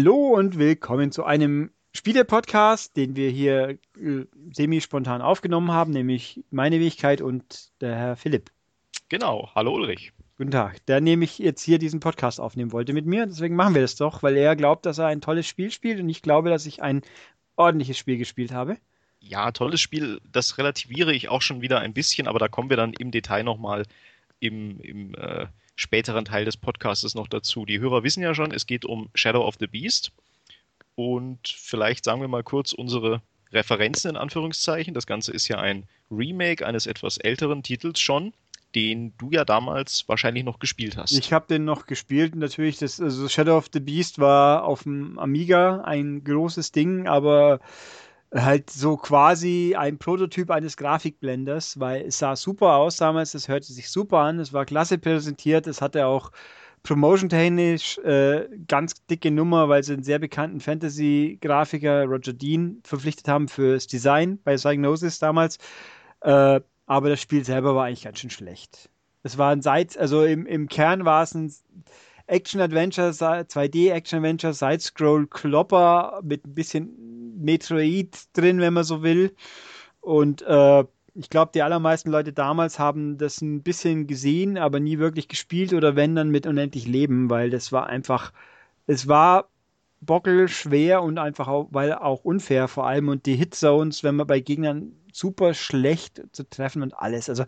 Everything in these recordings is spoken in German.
Hallo und willkommen zu einem Spiele-Podcast, den wir hier äh, semi-spontan aufgenommen haben, nämlich meine Wenigkeit und der Herr Philipp. Genau, hallo Ulrich. Guten Tag. Der nämlich jetzt hier diesen Podcast aufnehmen wollte mit mir. Deswegen machen wir das doch, weil er glaubt, dass er ein tolles Spiel spielt und ich glaube, dass ich ein ordentliches Spiel gespielt habe. Ja, tolles Spiel, das relativiere ich auch schon wieder ein bisschen, aber da kommen wir dann im Detail nochmal im, im äh, späteren Teil des Podcasts noch dazu. Die Hörer wissen ja schon, es geht um Shadow of the Beast. Und vielleicht sagen wir mal kurz unsere Referenzen in Anführungszeichen. Das Ganze ist ja ein Remake eines etwas älteren Titels schon, den du ja damals wahrscheinlich noch gespielt hast. Ich habe den noch gespielt. Natürlich, das also Shadow of the Beast war auf dem Amiga ein großes Ding, aber halt so quasi ein Prototyp eines Grafikblenders, weil es sah super aus damals, es hörte sich super an, es war klasse präsentiert, es hatte auch promotion-technisch äh, ganz dicke Nummer, weil sie einen sehr bekannten Fantasy-Grafiker Roger Dean verpflichtet haben fürs Design bei Psygnosis damals. Äh, aber das Spiel selber war eigentlich ganz schön schlecht. Es war ein Seit, also im, im Kern war es ein Action-Adventure, 2D-Action-Adventure, Side-Scroll-Klopper mit ein bisschen Metroid drin, wenn man so will. Und äh, ich glaube, die allermeisten Leute damals haben das ein bisschen gesehen, aber nie wirklich gespielt oder wenn dann mit unendlich Leben, weil das war einfach, es war bockel schwer und einfach auch, weil auch unfair vor allem und die Hitzones, wenn man bei Gegnern super schlecht zu treffen und alles. Also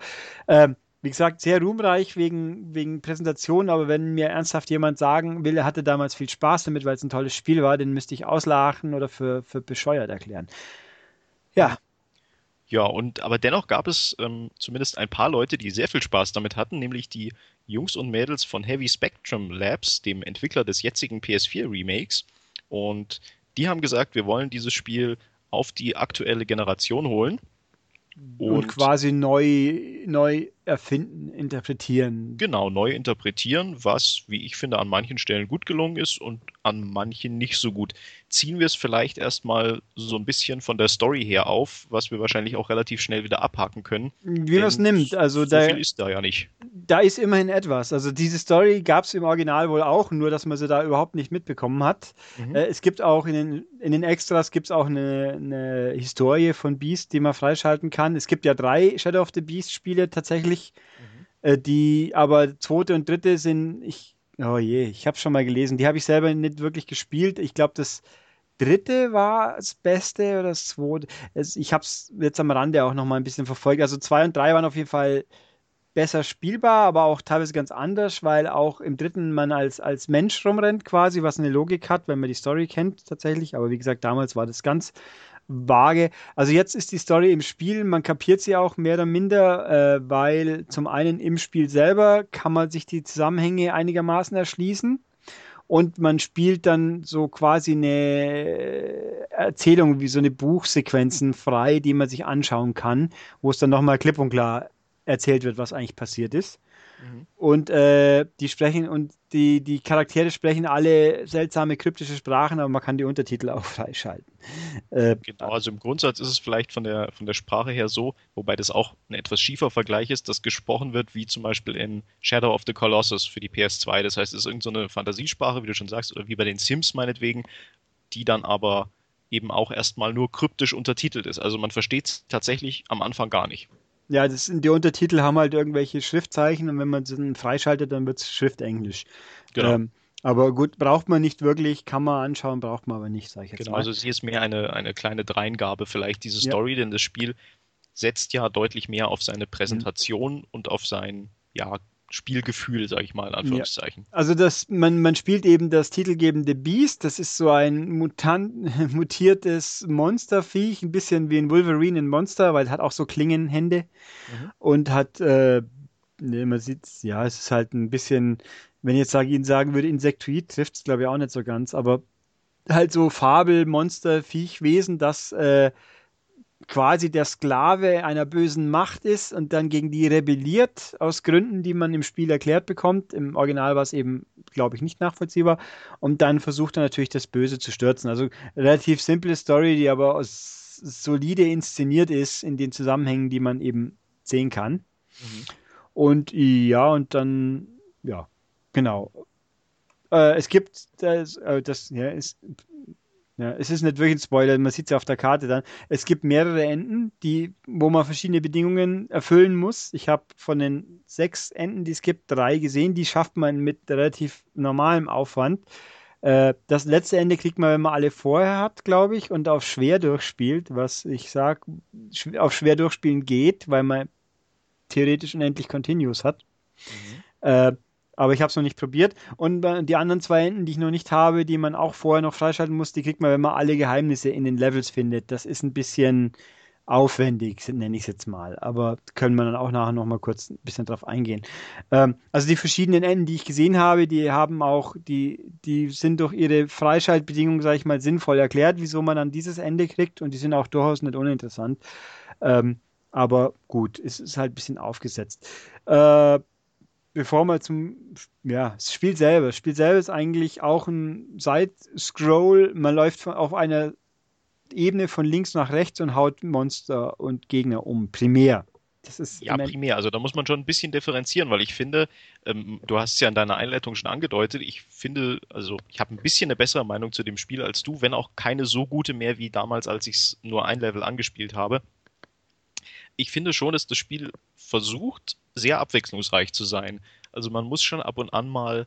äh, wie gesagt, sehr ruhmreich wegen, wegen Präsentation, aber wenn mir ernsthaft jemand sagen will, er hatte damals viel Spaß damit, weil es ein tolles Spiel war, den müsste ich auslachen oder für, für bescheuert erklären. Ja. Ja, und aber dennoch gab es ähm, zumindest ein paar Leute, die sehr viel Spaß damit hatten, nämlich die Jungs und Mädels von Heavy Spectrum Labs, dem Entwickler des jetzigen PS4 Remakes. Und die haben gesagt, wir wollen dieses Spiel auf die aktuelle Generation holen. Und, und quasi neu, neu erfinden, interpretieren. Genau, neu interpretieren, was, wie ich finde, an manchen Stellen gut gelungen ist und an manchen nicht so gut. Ziehen wir es vielleicht erstmal so ein bisschen von der Story her auf, was wir wahrscheinlich auch relativ schnell wieder abhaken können. Wie man es nimmt. Also so da, viel ist da ja nicht. Da ist immerhin etwas. Also diese Story gab es im Original wohl auch, nur dass man sie da überhaupt nicht mitbekommen hat. Mhm. Äh, es gibt auch in den, in den Extras gibt es auch eine, eine Historie von Beast, die man freischalten kann. Es gibt ja drei Shadow of the Beast Spiele tatsächlich Mhm. Äh, die, aber zweite und dritte sind, ich, oh je, ich habe schon mal gelesen, die habe ich selber nicht wirklich gespielt. Ich glaube, das dritte war das Beste oder das zweite. Ich habe es jetzt am Rande auch noch mal ein bisschen verfolgt. Also zwei und drei waren auf jeden Fall besser spielbar, aber auch teilweise ganz anders, weil auch im dritten man als, als Mensch rumrennt quasi, was eine Logik hat, wenn man die Story kennt tatsächlich. Aber wie gesagt, damals war das ganz vage. Also jetzt ist die Story im Spiel, man kapiert sie auch mehr oder minder, äh, weil zum einen im Spiel selber kann man sich die Zusammenhänge einigermaßen erschließen und man spielt dann so quasi eine Erzählung wie so eine Buchsequenzen frei, die man sich anschauen kann, wo es dann nochmal klipp und klar erzählt wird, was eigentlich passiert ist. Mhm. Und äh, die sprechen und die, die Charaktere sprechen alle seltsame kryptische Sprachen, aber man kann die Untertitel auch freischalten. Äh, genau, also im Grundsatz ist es vielleicht von der, von der Sprache her so, wobei das auch ein etwas schiefer Vergleich ist, dass gesprochen wird wie zum Beispiel in Shadow of the Colossus für die PS2. Das heißt, es ist irgendeine so Fantasiesprache, wie du schon sagst, oder wie bei den Sims meinetwegen, die dann aber eben auch erstmal nur kryptisch untertitelt ist. Also man versteht es tatsächlich am Anfang gar nicht. Ja, das, die Untertitel haben halt irgendwelche Schriftzeichen und wenn man sie dann freischaltet, dann wird es Schriftenglisch. Genau. Ähm, aber gut, braucht man nicht wirklich, kann man anschauen, braucht man aber nicht, sage ich jetzt genau, mal. also sie ist mehr eine, eine kleine Dreingabe vielleicht, diese Story, ja. denn das Spiel setzt ja deutlich mehr auf seine Präsentation mhm. und auf sein ja, Spielgefühl, sage ich mal, in Anführungszeichen. Ja. Also das, man, man spielt eben das titelgebende Beast, das ist so ein mutant, mutiertes Monsterviech, ein bisschen wie ein Wolverine in Monster, weil es hat auch so Klingenhände mhm. und hat, äh, ne, man sieht, ja, es ist halt ein bisschen, wenn ich jetzt sage, Ihnen sagen würde, Insektoid, trifft es glaube ich auch nicht so ganz, aber halt so Fabel, Monster, Viechwesen, das äh, quasi der Sklave einer bösen Macht ist und dann gegen die rebelliert, aus Gründen, die man im Spiel erklärt bekommt. Im Original war es eben, glaube ich, nicht nachvollziehbar. Und dann versucht er natürlich das Böse zu stürzen. Also relativ simple Story, die aber solide inszeniert ist in den Zusammenhängen, die man eben sehen kann. Mhm. Und ja, und dann, ja, genau. Äh, es gibt das, äh, das ja, ist, ja, es ist nicht wirklich ein Spoiler, man sieht es ja auf der Karte dann. Es gibt mehrere Enden, die, wo man verschiedene Bedingungen erfüllen muss. Ich habe von den sechs Enden, die es gibt, drei gesehen. Die schafft man mit relativ normalem Aufwand. Äh, das letzte Ende kriegt man, wenn man alle vorher hat, glaube ich, und auf schwer durchspielt, was ich sage, auf schwer durchspielen geht, weil man theoretisch unendlich Continuous hat. Mhm. Äh, aber ich habe es noch nicht probiert. Und äh, die anderen zwei Enden, die ich noch nicht habe, die man auch vorher noch freischalten muss, die kriegt man, wenn man alle Geheimnisse in den Levels findet. Das ist ein bisschen aufwendig, nenne ich es jetzt mal. Aber können wir dann auch nachher noch mal kurz ein bisschen drauf eingehen. Ähm, also die verschiedenen Enden, die ich gesehen habe, die haben auch, die, die sind durch ihre Freischaltbedingungen, sage ich mal, sinnvoll erklärt, wieso man dann dieses Ende kriegt und die sind auch durchaus nicht uninteressant. Ähm, aber gut, es ist halt ein bisschen aufgesetzt. Äh, bevor wir zum ja, das Spiel selber. Das Spiel selber ist eigentlich auch ein Side-Scroll. Man läuft auf einer Ebene von links nach rechts und haut Monster und Gegner um. Primär. Das ist ja, primär. Also da muss man schon ein bisschen differenzieren, weil ich finde, ähm, du hast es ja in deiner Einleitung schon angedeutet, ich finde, also ich habe ein bisschen eine bessere Meinung zu dem Spiel als du, wenn auch keine so gute mehr wie damals, als ich es nur ein Level angespielt habe. Ich finde schon, dass das Spiel versucht, sehr abwechslungsreich zu sein. Also man muss schon ab und an mal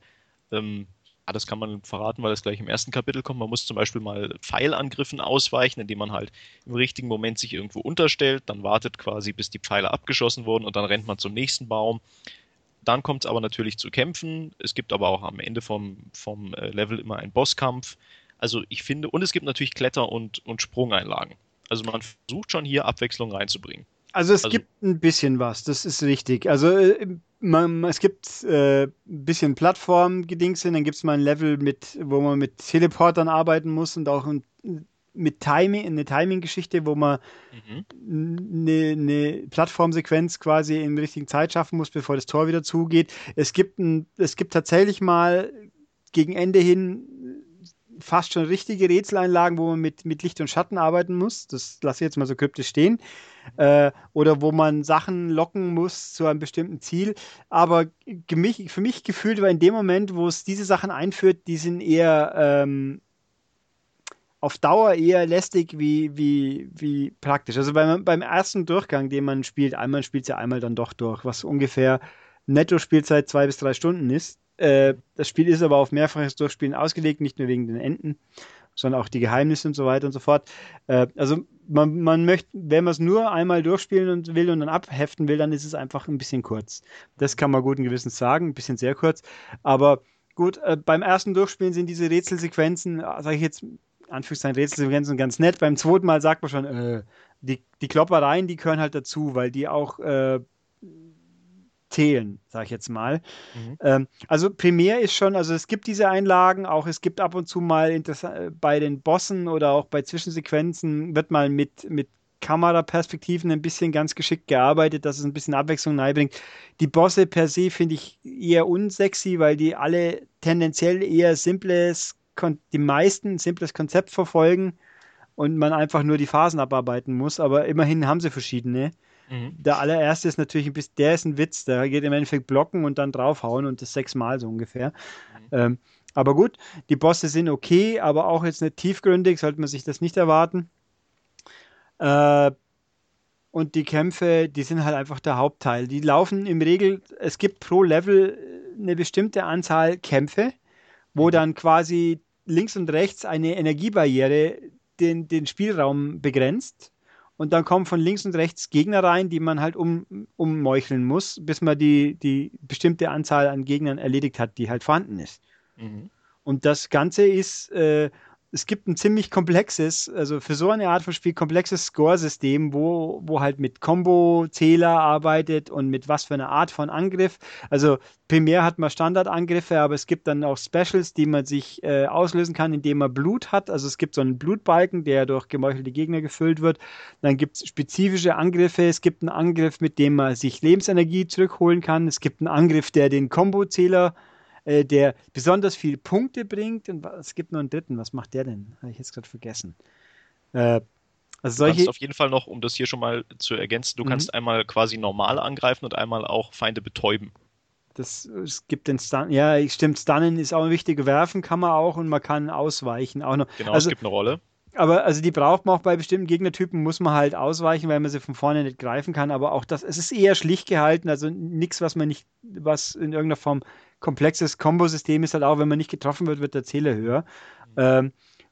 ähm, ja, das kann man verraten, weil das gleich im ersten Kapitel kommt. Man muss zum Beispiel mal Pfeilangriffen ausweichen, indem man halt im richtigen Moment sich irgendwo unterstellt, dann wartet quasi, bis die Pfeile abgeschossen wurden und dann rennt man zum nächsten Baum. Dann kommt es aber natürlich zu Kämpfen. Es gibt aber auch am Ende vom, vom äh, Level immer einen Bosskampf. Also ich finde, und es gibt natürlich Kletter- und, und Sprungeinlagen. Also man versucht schon hier Abwechslung reinzubringen. Also es also, gibt ein bisschen was, das ist richtig. Also äh, man, es gibt äh, ein bisschen Plattform-Gedings dann gibt es mal ein Level, mit, wo man mit Teleportern arbeiten muss und auch ein, mit Timing, eine Timing-Geschichte, wo man mhm. eine, eine Plattformsequenz quasi in der richtigen Zeit schaffen muss, bevor das Tor wieder zugeht. Es gibt, ein, es gibt tatsächlich mal gegen Ende hin fast schon richtige Rätseleinlagen, wo man mit, mit Licht und Schatten arbeiten muss. Das lasse ich jetzt mal so kryptisch stehen. Äh, oder wo man Sachen locken muss zu einem bestimmten Ziel. Aber mich, für mich gefühlt war in dem Moment, wo es diese Sachen einführt, die sind eher ähm, auf Dauer eher lästig wie, wie, wie praktisch. Also beim, beim ersten Durchgang, den man spielt, einmal spielt es ja einmal dann doch durch, was ungefähr Netto-Spielzeit zwei bis drei Stunden ist. Äh, das Spiel ist aber auf mehrfaches Durchspielen ausgelegt, nicht nur wegen den Enden, sondern auch die Geheimnisse und so weiter und so fort. Äh, also man, man möchte, wenn man es nur einmal durchspielen und will und dann abheften will, dann ist es einfach ein bisschen kurz. Das kann man guten Gewissens sagen, ein bisschen sehr kurz. Aber gut, äh, beim ersten Durchspielen sind diese Rätselsequenzen, sage ich jetzt, Anführungszeichen Rätselsequenzen ganz nett. Beim zweiten Mal sagt man schon, äh, die, die Kloppereien, die gehören halt dazu, weil die auch äh, zählen, sage ich jetzt mal. Mhm. Ähm, also primär ist schon, also es gibt diese Einlagen, auch es gibt ab und zu mal bei den Bossen oder auch bei Zwischensequenzen wird mal mit, mit Kameraperspektiven ein bisschen ganz geschickt gearbeitet, dass es ein bisschen Abwechslung reinbringt. Die Bosse per se finde ich eher unsexy, weil die alle tendenziell eher simples, die meisten simples Konzept verfolgen und man einfach nur die Phasen abarbeiten muss, aber immerhin haben sie verschiedene. Mhm. Der allererste ist natürlich ein bisschen, der ist ein Witz, der geht im Endeffekt blocken und dann draufhauen und das sechsmal so ungefähr. Mhm. Ähm, aber gut, die Bosse sind okay, aber auch jetzt nicht tiefgründig, sollte man sich das nicht erwarten. Äh, und die Kämpfe, die sind halt einfach der Hauptteil. Die laufen im Regel, es gibt pro Level eine bestimmte Anzahl Kämpfe, wo mhm. dann quasi links und rechts eine Energiebarriere den, den Spielraum begrenzt. Und dann kommen von links und rechts Gegner rein, die man halt um, ummeucheln muss, bis man die, die bestimmte Anzahl an Gegnern erledigt hat, die halt vorhanden ist. Mhm. Und das Ganze ist äh, es gibt ein ziemlich komplexes, also für so eine Art von Spiel komplexes Score-System, wo, wo halt mit Combo-Zähler arbeitet und mit was für eine Art von Angriff. Also primär hat man Standardangriffe, aber es gibt dann auch Specials, die man sich äh, auslösen kann, indem man Blut hat. Also es gibt so einen Blutbalken, der durch gemeuchelte Gegner gefüllt wird. Dann gibt es spezifische Angriffe. Es gibt einen Angriff, mit dem man sich Lebensenergie zurückholen kann. Es gibt einen Angriff, der den Combo-Zähler äh, der besonders viele Punkte bringt. Und es gibt noch einen dritten. Was macht der denn? Habe ich jetzt gerade vergessen. Äh, also solche... Du kannst auf jeden Fall noch, um das hier schon mal zu ergänzen, du mhm. kannst einmal quasi normal angreifen und einmal auch Feinde betäuben. Das, es gibt den Stun. Ja, stimmt. Stunnen ist auch ein wichtiger Werfen kann man auch und man kann ausweichen auch noch. Genau, also, es gibt eine Rolle. Aber also die braucht man auch bei bestimmten Gegnertypen, muss man halt ausweichen, weil man sie von vorne nicht greifen kann. Aber auch das, es ist eher schlicht gehalten, also nichts, was man nicht, was in irgendeiner Form komplexes Kombosystem ist halt auch, wenn man nicht getroffen wird, wird der Zähler höher. Mhm. Ähm,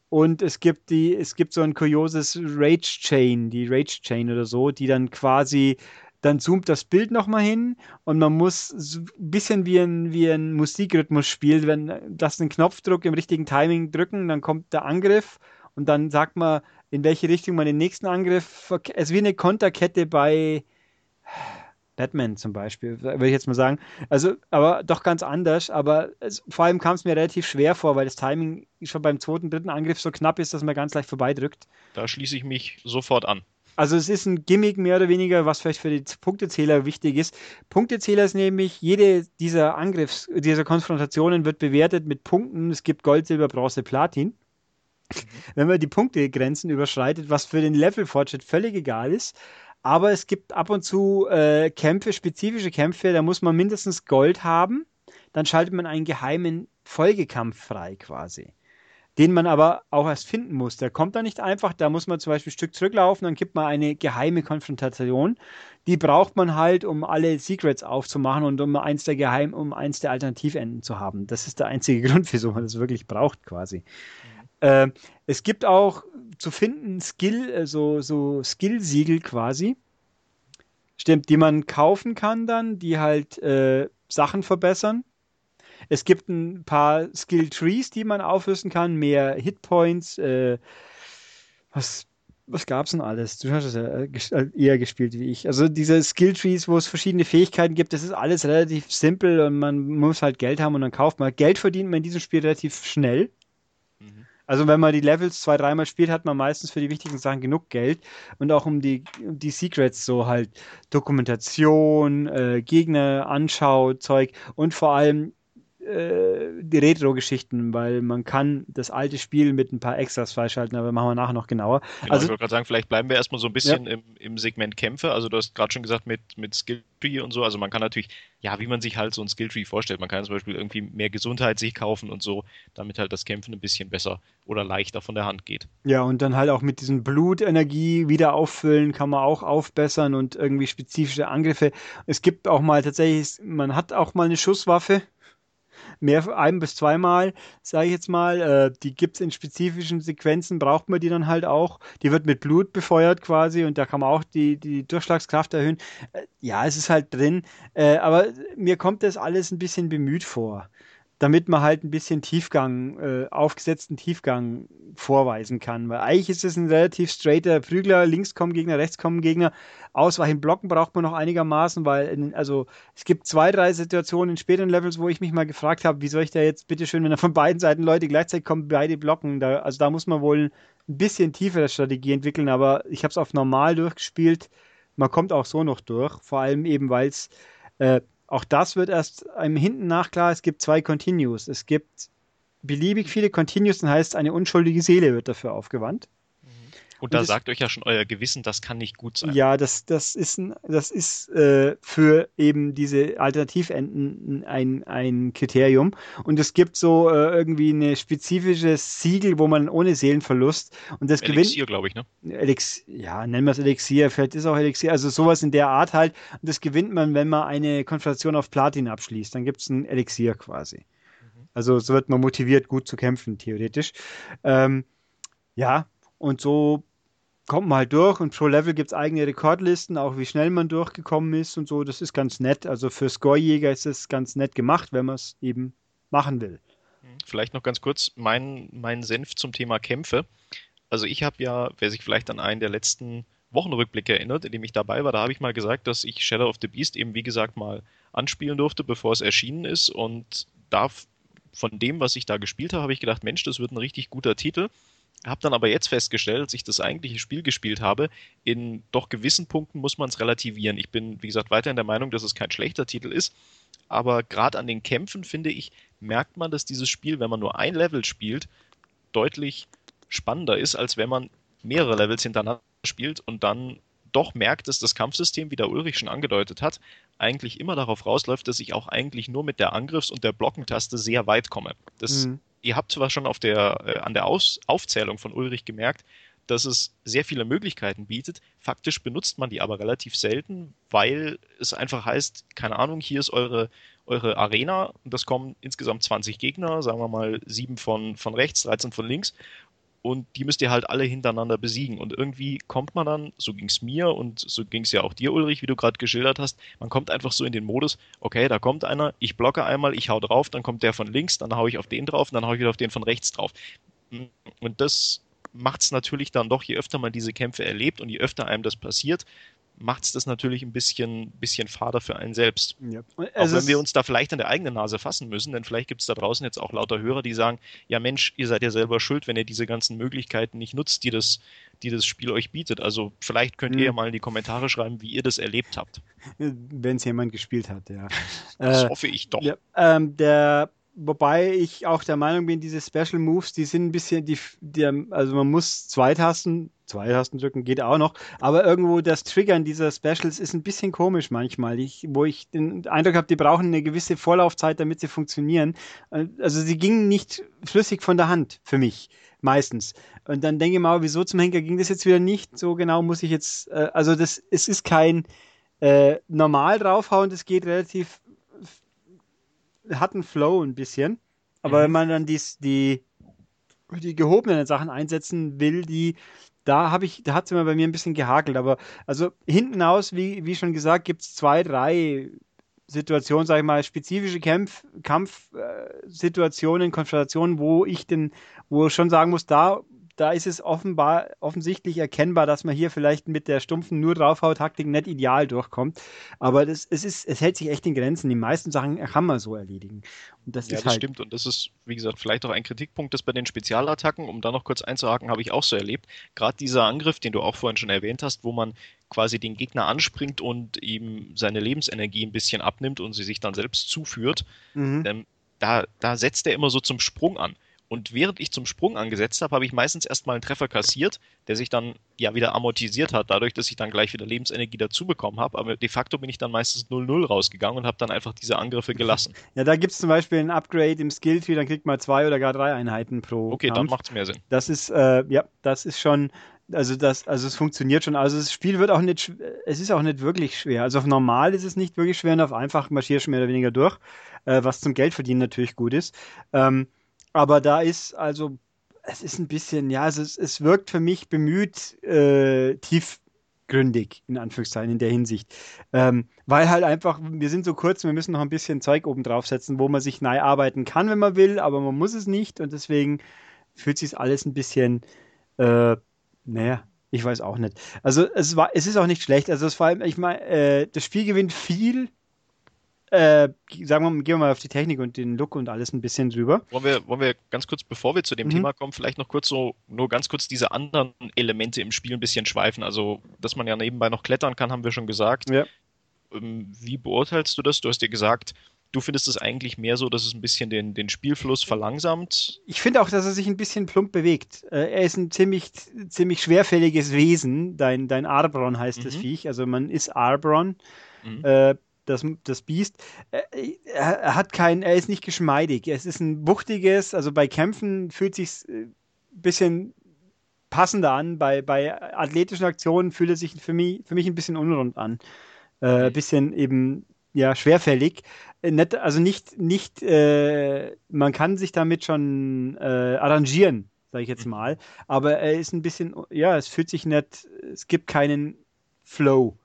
und es gibt die, es gibt so ein kurioses Rage Chain, die Rage Chain oder so, die dann quasi dann zoomt das Bild nochmal hin und man muss so ein bisschen wie ein, wie ein Musikrhythmus spielen, wenn das einen Knopfdruck im richtigen Timing drücken, dann kommt der Angriff und dann sagt man, in welche Richtung man den nächsten Angriff. Es ist wie eine Konterkette bei Batman zum Beispiel, würde ich jetzt mal sagen. Also, aber doch ganz anders. Aber es, vor allem kam es mir relativ schwer vor, weil das Timing schon beim zweiten, dritten Angriff so knapp ist, dass man ganz leicht vorbeidrückt. Da schließe ich mich sofort an. Also es ist ein Gimmick mehr oder weniger, was vielleicht für die Punktezähler wichtig ist. Punktezähler ist nämlich, jede dieser Angriffs, dieser Konfrontationen wird bewertet mit Punkten. Es gibt Gold, Silber, Bronze, Platin. Wenn man die Punktegrenzen überschreitet, was für den Levelfortschritt völlig egal ist. Aber es gibt ab und zu äh, Kämpfe, spezifische Kämpfe, da muss man mindestens Gold haben. Dann schaltet man einen geheimen Folgekampf frei quasi. Den man aber auch erst finden muss. Der kommt da nicht einfach, da muss man zum Beispiel ein Stück zurücklaufen, dann gibt man eine geheime Konfrontation. Die braucht man halt, um alle Secrets aufzumachen und um eins der Geheim, um eins der Alternativenden zu haben. Das ist der einzige Grund, wieso man das wirklich braucht, quasi. Äh, es gibt auch zu finden Skill, äh, so, so Skill-Siegel quasi. Stimmt, die man kaufen kann dann, die halt äh, Sachen verbessern. Es gibt ein paar Skill Trees, die man aufrüsten kann, mehr Hitpoints. Äh, was was gab's denn alles? Du hast es ja äh, äh, eher gespielt wie ich. Also diese Skill Trees, wo es verschiedene Fähigkeiten gibt, das ist alles relativ simpel und man muss halt Geld haben und dann kauft man. Geld verdient man in diesem Spiel relativ schnell. Also wenn man die Levels zwei, dreimal spielt, hat man meistens für die wichtigen Sachen genug Geld und auch um die, um die Secrets so halt Dokumentation, äh, Gegner anschaut, Zeug und vor allem äh, die Retro-Geschichten, weil man kann das alte Spiel mit ein paar Extras freischalten, aber machen wir nachher noch genauer. Genau, also, ich wollte gerade sagen, vielleicht bleiben wir erstmal so ein bisschen ja. im, im Segment Kämpfe. Also du hast gerade schon gesagt mit, mit Skilltree und so. Also man kann natürlich, ja, wie man sich halt so ein Skilltree vorstellt. Man kann zum Beispiel irgendwie mehr Gesundheit sich kaufen und so, damit halt das Kämpfen ein bisschen besser oder leichter von der Hand geht. Ja, und dann halt auch mit diesen Blutenergie wieder auffüllen, kann man auch aufbessern und irgendwie spezifische Angriffe. Es gibt auch mal tatsächlich, man hat auch mal eine Schusswaffe mehr, ein bis zweimal, sage ich jetzt mal. Äh, die gibt es in spezifischen Sequenzen, braucht man die dann halt auch. Die wird mit Blut befeuert quasi und da kann man auch die, die Durchschlagskraft erhöhen. Äh, ja, es ist halt drin, äh, aber mir kommt das alles ein bisschen bemüht vor damit man halt ein bisschen Tiefgang, äh, aufgesetzten Tiefgang vorweisen kann. Weil eigentlich ist es ein relativ straighter Prügler, links kommen Gegner, rechts kommen Gegner. Ausweichen, blocken braucht man noch einigermaßen, weil in, also es gibt zwei, drei Situationen in späteren Levels, wo ich mich mal gefragt habe, wie soll ich da jetzt bitte schön, wenn da von beiden Seiten Leute gleichzeitig kommen, beide blocken. Da, also da muss man wohl ein bisschen tiefere Strategie entwickeln, aber ich habe es auf normal durchgespielt. Man kommt auch so noch durch, vor allem eben, weil es äh, auch das wird erst einem hinten nach klar, es gibt zwei Continues. Es gibt beliebig viele Continues, dann heißt, eine unschuldige Seele wird dafür aufgewandt. Und da sagt euch ja schon euer Gewissen, das kann nicht gut sein. Ja, das, das ist, das ist äh, für eben diese Alternativenden ein, ein Kriterium. Und es gibt so äh, irgendwie ein spezifisches Siegel, wo man ohne Seelenverlust und das gewinnt. Elixier, glaube ich, ne? Elix, ja, nennen wir es Elixier, vielleicht ist auch Elixier, also sowas in der Art halt. Und das gewinnt man, wenn man eine Konfrontation auf Platin abschließt. Dann gibt es ein Elixier quasi. Mhm. Also so wird man motiviert, gut zu kämpfen, theoretisch. Ähm, ja, und so kommt man halt durch und pro Level gibt es eigene Rekordlisten, auch wie schnell man durchgekommen ist und so. Das ist ganz nett. Also für Scorejäger ist es ganz nett gemacht, wenn man es eben machen will. Vielleicht noch ganz kurz mein, mein Senf zum Thema Kämpfe. Also ich habe ja, wer sich vielleicht an einen der letzten Wochenrückblicke erinnert, in dem ich dabei war, da habe ich mal gesagt, dass ich Shadow of the Beast eben wie gesagt mal anspielen durfte, bevor es erschienen ist und da von dem, was ich da gespielt habe, habe ich gedacht, Mensch, das wird ein richtig guter Titel. Habe dann aber jetzt festgestellt, als ich das eigentliche Spiel gespielt habe, in doch gewissen Punkten muss man es relativieren. Ich bin, wie gesagt, weiterhin der Meinung, dass es kein schlechter Titel ist. Aber gerade an den Kämpfen, finde ich, merkt man, dass dieses Spiel, wenn man nur ein Level spielt, deutlich spannender ist, als wenn man mehrere Levels hintereinander spielt und dann doch merkt, dass das Kampfsystem, wie der Ulrich schon angedeutet hat, eigentlich immer darauf rausläuft, dass ich auch eigentlich nur mit der Angriffs- und der Blockentaste sehr weit komme. Das, mhm. Ihr habt zwar schon auf der, äh, an der Aus Aufzählung von Ulrich gemerkt, dass es sehr viele Möglichkeiten bietet. Faktisch benutzt man die aber relativ selten, weil es einfach heißt, keine Ahnung, hier ist eure, eure Arena und das kommen insgesamt 20 Gegner, sagen wir mal sieben von, von rechts, 13 von links und die müsst ihr halt alle hintereinander besiegen. Und irgendwie kommt man dann, so ging es mir und so ging es ja auch dir, Ulrich, wie du gerade geschildert hast, man kommt einfach so in den Modus, okay, da kommt einer, ich blocke einmal, ich hau drauf, dann kommt der von links, dann hau ich auf den drauf dann hau ich wieder auf den von rechts drauf. Und das macht es natürlich dann doch, je öfter man diese Kämpfe erlebt und je öfter einem das passiert, macht es das natürlich ein bisschen, bisschen fader für einen selbst. Ja. Auch wenn wir uns da vielleicht an der eigenen Nase fassen müssen, denn vielleicht gibt es da draußen jetzt auch lauter Hörer, die sagen, ja Mensch, ihr seid ja selber schuld, wenn ihr diese ganzen Möglichkeiten nicht nutzt, die das, die das Spiel euch bietet. Also vielleicht könnt ihr ja hm. mal in die Kommentare schreiben, wie ihr das erlebt habt. Wenn es jemand gespielt hat, ja. Das äh, hoffe ich doch. Ja, ähm, der wobei ich auch der Meinung bin, diese Special Moves, die sind ein bisschen, die, die, also man muss zwei Tasten, zwei Tasten drücken geht auch noch, aber irgendwo das Triggern dieser Specials ist ein bisschen komisch manchmal, ich, wo ich den Eindruck habe, die brauchen eine gewisse Vorlaufzeit, damit sie funktionieren. Also sie gingen nicht flüssig von der Hand für mich meistens. Und dann denke ich mal, wieso zum Henker ging das jetzt wieder nicht? So genau muss ich jetzt, äh, also das, es ist kein äh, normal draufhauen, das geht relativ hat einen Flow ein bisschen. Aber mhm. wenn man dann dies, die, die gehobenen Sachen einsetzen will, die, da habe ich, da hat es immer bei mir ein bisschen gehakelt. Aber also hinten aus, wie, wie schon gesagt, gibt es zwei, drei Situationen, sage ich mal, spezifische Kampf, Kampfsituationen, äh, Konfrontationen, wo ich den, wo ich schon sagen muss, da da ist es offenbar offensichtlich erkennbar, dass man hier vielleicht mit der stumpfen nur draufhaut Taktik nicht ideal durchkommt. Aber das, es ist, es hält sich echt in Grenzen. Die meisten Sachen kann man so erledigen. Und das ja, ist das halt stimmt. Und das ist, wie gesagt, vielleicht auch ein Kritikpunkt, das bei den Spezialattacken, um da noch kurz einzuhaken, habe ich auch so erlebt. Gerade dieser Angriff, den du auch vorhin schon erwähnt hast, wo man quasi den Gegner anspringt und ihm seine Lebensenergie ein bisschen abnimmt und sie sich dann selbst zuführt, mhm. ähm, da, da setzt er immer so zum Sprung an. Und während ich zum Sprung angesetzt habe, habe ich meistens erstmal einen Treffer kassiert, der sich dann ja wieder amortisiert hat, dadurch, dass ich dann gleich wieder Lebensenergie dazu bekommen habe. Aber de facto bin ich dann meistens 0-0 rausgegangen und habe dann einfach diese Angriffe gelassen. Ja, da gibt es zum Beispiel ein Upgrade im Skilltree, dann kriegt man zwei oder gar drei Einheiten pro. Okay, Kampf. dann macht es mehr Sinn. Das ist, äh, ja, das ist schon, also das, also es funktioniert schon. Also das Spiel wird auch nicht, es ist auch nicht wirklich schwer. Also auf normal ist es nicht wirklich schwer und auf einfach marschierst du mehr oder weniger durch, äh, was zum Geldverdienen natürlich gut ist. Ähm, aber da ist also, es ist ein bisschen, ja, es, ist, es wirkt für mich bemüht äh, tiefgründig, in Anführungszeichen, in der Hinsicht. Ähm, weil halt einfach, wir sind so kurz, wir müssen noch ein bisschen Zeug oben draufsetzen, wo man sich neu arbeiten kann, wenn man will, aber man muss es nicht und deswegen fühlt sich alles ein bisschen, äh, naja, ich weiß auch nicht. Also es war, es ist auch nicht schlecht. Also es allem, ich meine, äh, das Spiel gewinnt viel äh, sagen wir, gehen wir mal auf die Technik und den Look und alles ein bisschen drüber. Wollen wir, wollen wir ganz kurz, bevor wir zu dem mhm. Thema kommen, vielleicht noch kurz so, nur ganz kurz diese anderen Elemente im Spiel ein bisschen schweifen. Also, dass man ja nebenbei noch klettern kann, haben wir schon gesagt. Ja. Ähm, wie beurteilst du das? Du hast dir gesagt, du findest es eigentlich mehr so, dass es ein bisschen den, den Spielfluss verlangsamt. Ich finde auch, dass er sich ein bisschen plump bewegt. Äh, er ist ein ziemlich, ziemlich schwerfälliges Wesen. Dein, dein Arbron heißt mhm. das Viech. Also man ist Arbron. Mhm. Äh, das, das Biest, er, er, hat kein, er ist nicht geschmeidig. Es ist ein wuchtiges, also bei Kämpfen fühlt sich ein äh, bisschen passender an. Bei, bei athletischen Aktionen fühlt er sich für mich, für mich ein bisschen unrund an. Äh, ein bisschen eben ja schwerfällig. Äh, nicht, also nicht, nicht, äh, man kann sich damit schon äh, arrangieren, sage ich jetzt mhm. mal. Aber er ist ein bisschen, ja, es fühlt sich nicht, es gibt keinen Flow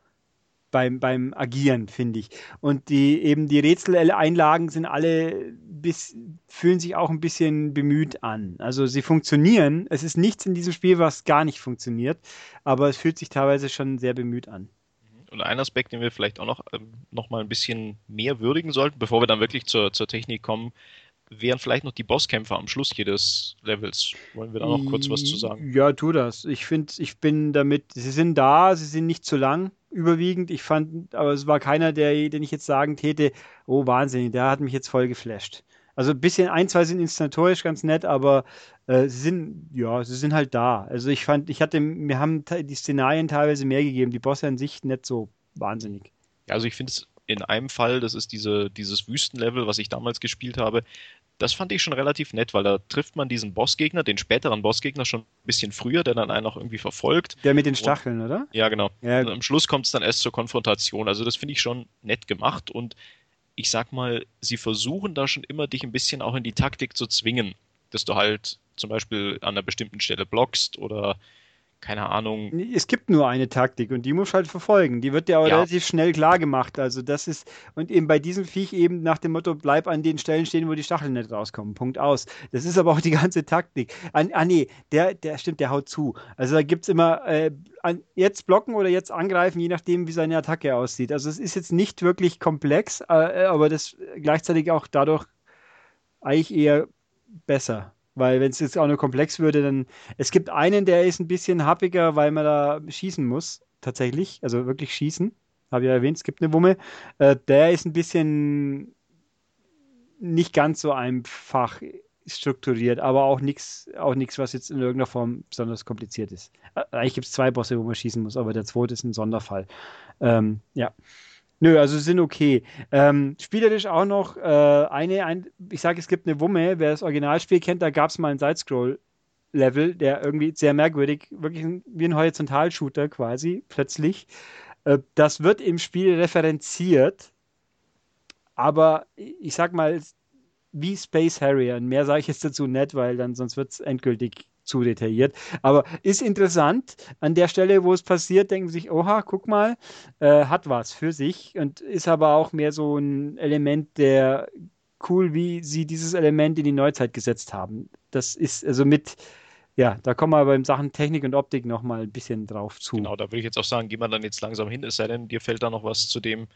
beim, beim Agieren, finde ich. Und die eben die Rätseleinlagen sind alle bis, fühlen sich auch ein bisschen bemüht an. Also sie funktionieren. Es ist nichts in diesem Spiel, was gar nicht funktioniert, aber es fühlt sich teilweise schon sehr bemüht an. Und ein Aspekt, den wir vielleicht auch noch, ähm, noch mal ein bisschen mehr würdigen sollten, bevor wir dann wirklich zur, zur Technik kommen, wären vielleicht noch die Bosskämpfe am Schluss jedes Levels. Wollen wir da noch kurz was zu sagen? Ja, tu das. Ich finde, ich bin damit, sie sind da, sie sind nicht zu lang überwiegend. Ich fand, aber es war keiner, der, den ich jetzt sagen täte, oh Wahnsinn, der hat mich jetzt voll geflasht. Also ein bisschen, ein, zwei sind inszenatorisch ganz nett, aber äh, sie sind, ja, sie sind halt da. Also ich fand, ich hatte, mir haben die Szenarien teilweise mehr gegeben, die Bosse an sich nicht so wahnsinnig. Also ich finde es in einem Fall, das ist diese, dieses Wüstenlevel, was ich damals gespielt habe, das fand ich schon relativ nett, weil da trifft man diesen Bossgegner, den späteren Bossgegner schon ein bisschen früher, der dann einen auch irgendwie verfolgt. Der mit den Stacheln, und, oder? Ja, genau. Ja. Und am Schluss kommt es dann erst zur Konfrontation. Also das finde ich schon nett gemacht und ich sag mal, sie versuchen da schon immer dich ein bisschen auch in die Taktik zu zwingen, dass du halt zum Beispiel an einer bestimmten Stelle blockst oder keine Ahnung. Es gibt nur eine Taktik und die muss halt verfolgen. Die wird dir aber ja. relativ schnell klar gemacht. Also das ist, und eben bei diesem Viech eben nach dem Motto, bleib an den Stellen stehen, wo die Stacheln nicht rauskommen. Punkt aus. Das ist aber auch die ganze Taktik. Ah, ah nee, der, der stimmt, der haut zu. Also da gibt es immer äh, an, jetzt blocken oder jetzt angreifen, je nachdem, wie seine Attacke aussieht. Also es ist jetzt nicht wirklich komplex, äh, aber das gleichzeitig auch dadurch eigentlich eher besser. Weil wenn es jetzt auch nur komplex würde, dann. Es gibt einen, der ist ein bisschen happiger, weil man da schießen muss, tatsächlich. Also wirklich schießen. Habe ich ja erwähnt, es gibt eine Wumme. Äh, der ist ein bisschen nicht ganz so einfach strukturiert, aber auch nichts, auch nichts, was jetzt in irgendeiner Form besonders kompliziert ist. Äh, eigentlich gibt es zwei Bosse, wo man schießen muss, aber der zweite ist ein Sonderfall. Ähm, ja. Nö, also sind okay. Ähm, spielerisch auch noch äh, eine, ein, ich sage, es gibt eine Wumme, wer das Originalspiel kennt, da gab es mal einen Sidescroll-Level, der irgendwie sehr merkwürdig, wirklich wie ein Horizontal-Shooter quasi, plötzlich. Äh, das wird im Spiel referenziert, aber ich sag mal, wie Space Harrier. Mehr sage ich jetzt dazu nicht, weil dann sonst wird es endgültig zu detailliert. Aber ist interessant. An der Stelle, wo es passiert, denken sich, oha, guck mal, äh, hat was für sich und ist aber auch mehr so ein Element der cool, wie sie dieses Element in die Neuzeit gesetzt haben. Das ist also mit, ja, da kommen wir aber in Sachen Technik und Optik nochmal ein bisschen drauf zu. Genau, da würde ich jetzt auch sagen, gehen wir dann jetzt langsam hin, es sei denn, dir fällt da noch was zu dem,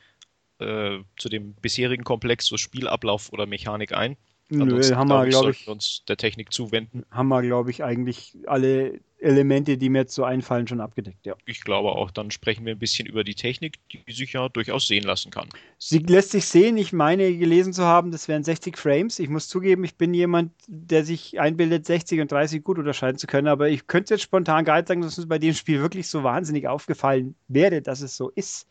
äh, zu dem bisherigen Komplex, so Spielablauf oder Mechanik ein. Nö, haben wir, glaube ich, uns der Technik zuwenden. Haben wir, glaube ich, eigentlich alle Elemente, die mir jetzt so einfallen, schon abgedeckt, ja. Ich glaube auch, dann sprechen wir ein bisschen über die Technik, die sich ja durchaus sehen lassen kann. Sie lässt sich sehen, ich meine gelesen zu haben, das wären 60 Frames. Ich muss zugeben, ich bin jemand, der sich einbildet, 60 und 30 gut unterscheiden zu können, aber ich könnte jetzt spontan gar nicht sagen, dass es bei dem Spiel wirklich so wahnsinnig aufgefallen wäre, dass es so ist.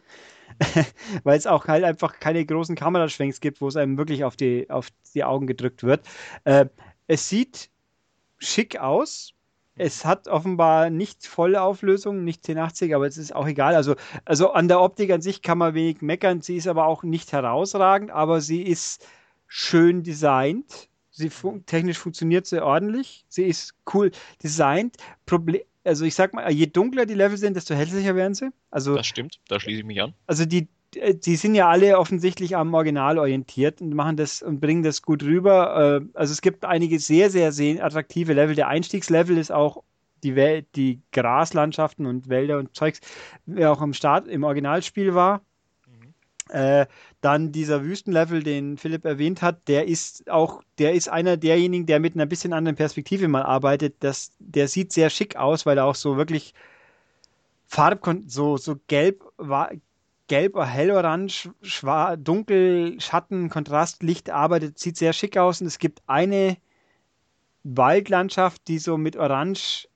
weil es auch halt einfach keine großen Kameraschwenks gibt, wo es einem wirklich auf die, auf die Augen gedrückt wird. Äh, es sieht schick aus. Es hat offenbar nicht volle Auflösung, nicht 1080, aber es ist auch egal. Also, also an der Optik an sich kann man wenig meckern. Sie ist aber auch nicht herausragend, aber sie ist schön designt. Sie fun technisch funktioniert sehr ordentlich. Sie ist cool designt. Problem also ich sag mal, je dunkler die Level sind, desto hässlicher werden sie. Also, das stimmt, da schließe ich mich an. Also die, äh, die sind ja alle offensichtlich am Original orientiert und machen das und bringen das gut rüber. Äh, also es gibt einige sehr, sehr, sehr attraktive Level. Der Einstiegslevel ist auch die, Wel die Graslandschaften und Wälder und Zeugs, wie auch im Start, im Originalspiel war. Äh, dann dieser Wüstenlevel, den Philipp erwähnt hat, der ist auch, der ist einer derjenigen, der mit einer bisschen anderen Perspektive mal arbeitet. Das, der sieht sehr schick aus, weil er auch so wirklich Farb, so, so gelb, war, gelb, hellorange, dunkel, Schatten, Kontrast, Licht arbeitet, sieht sehr schick aus. Und es gibt eine Waldlandschaft, die so mit Orange,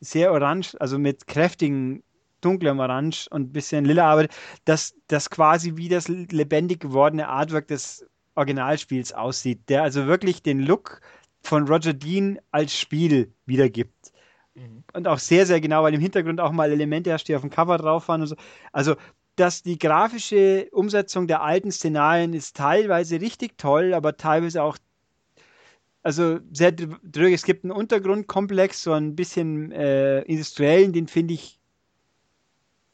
sehr orange, also mit kräftigen dunklem Orange und ein bisschen lila, aber das, das quasi wie das lebendig gewordene Artwork des Originalspiels aussieht, der also wirklich den Look von Roger Dean als Spiel wiedergibt. Mhm. Und auch sehr, sehr genau, weil im Hintergrund auch mal Elemente hast, die auf dem Cover drauf waren und so. Also, dass die grafische Umsetzung der alten Szenarien ist teilweise richtig toll, aber teilweise auch also sehr drüber. Es gibt einen Untergrundkomplex, so ein bisschen äh, industriellen, den finde ich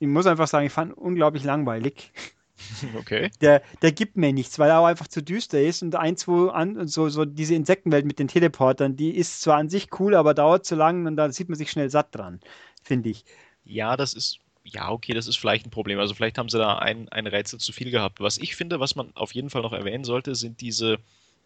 ich muss einfach sagen, ich fand ihn unglaublich langweilig. Okay. Der, der gibt mir nichts, weil er auch einfach zu düster ist und ein, zwei an, so, so diese Insektenwelt mit den Teleportern, die ist zwar an sich cool, aber dauert zu lang und da sieht man sich schnell satt dran, finde ich. Ja, das ist, ja, okay, das ist vielleicht ein Problem. Also vielleicht haben sie da ein, ein Rätsel zu viel gehabt. Was ich finde, was man auf jeden Fall noch erwähnen sollte, sind diese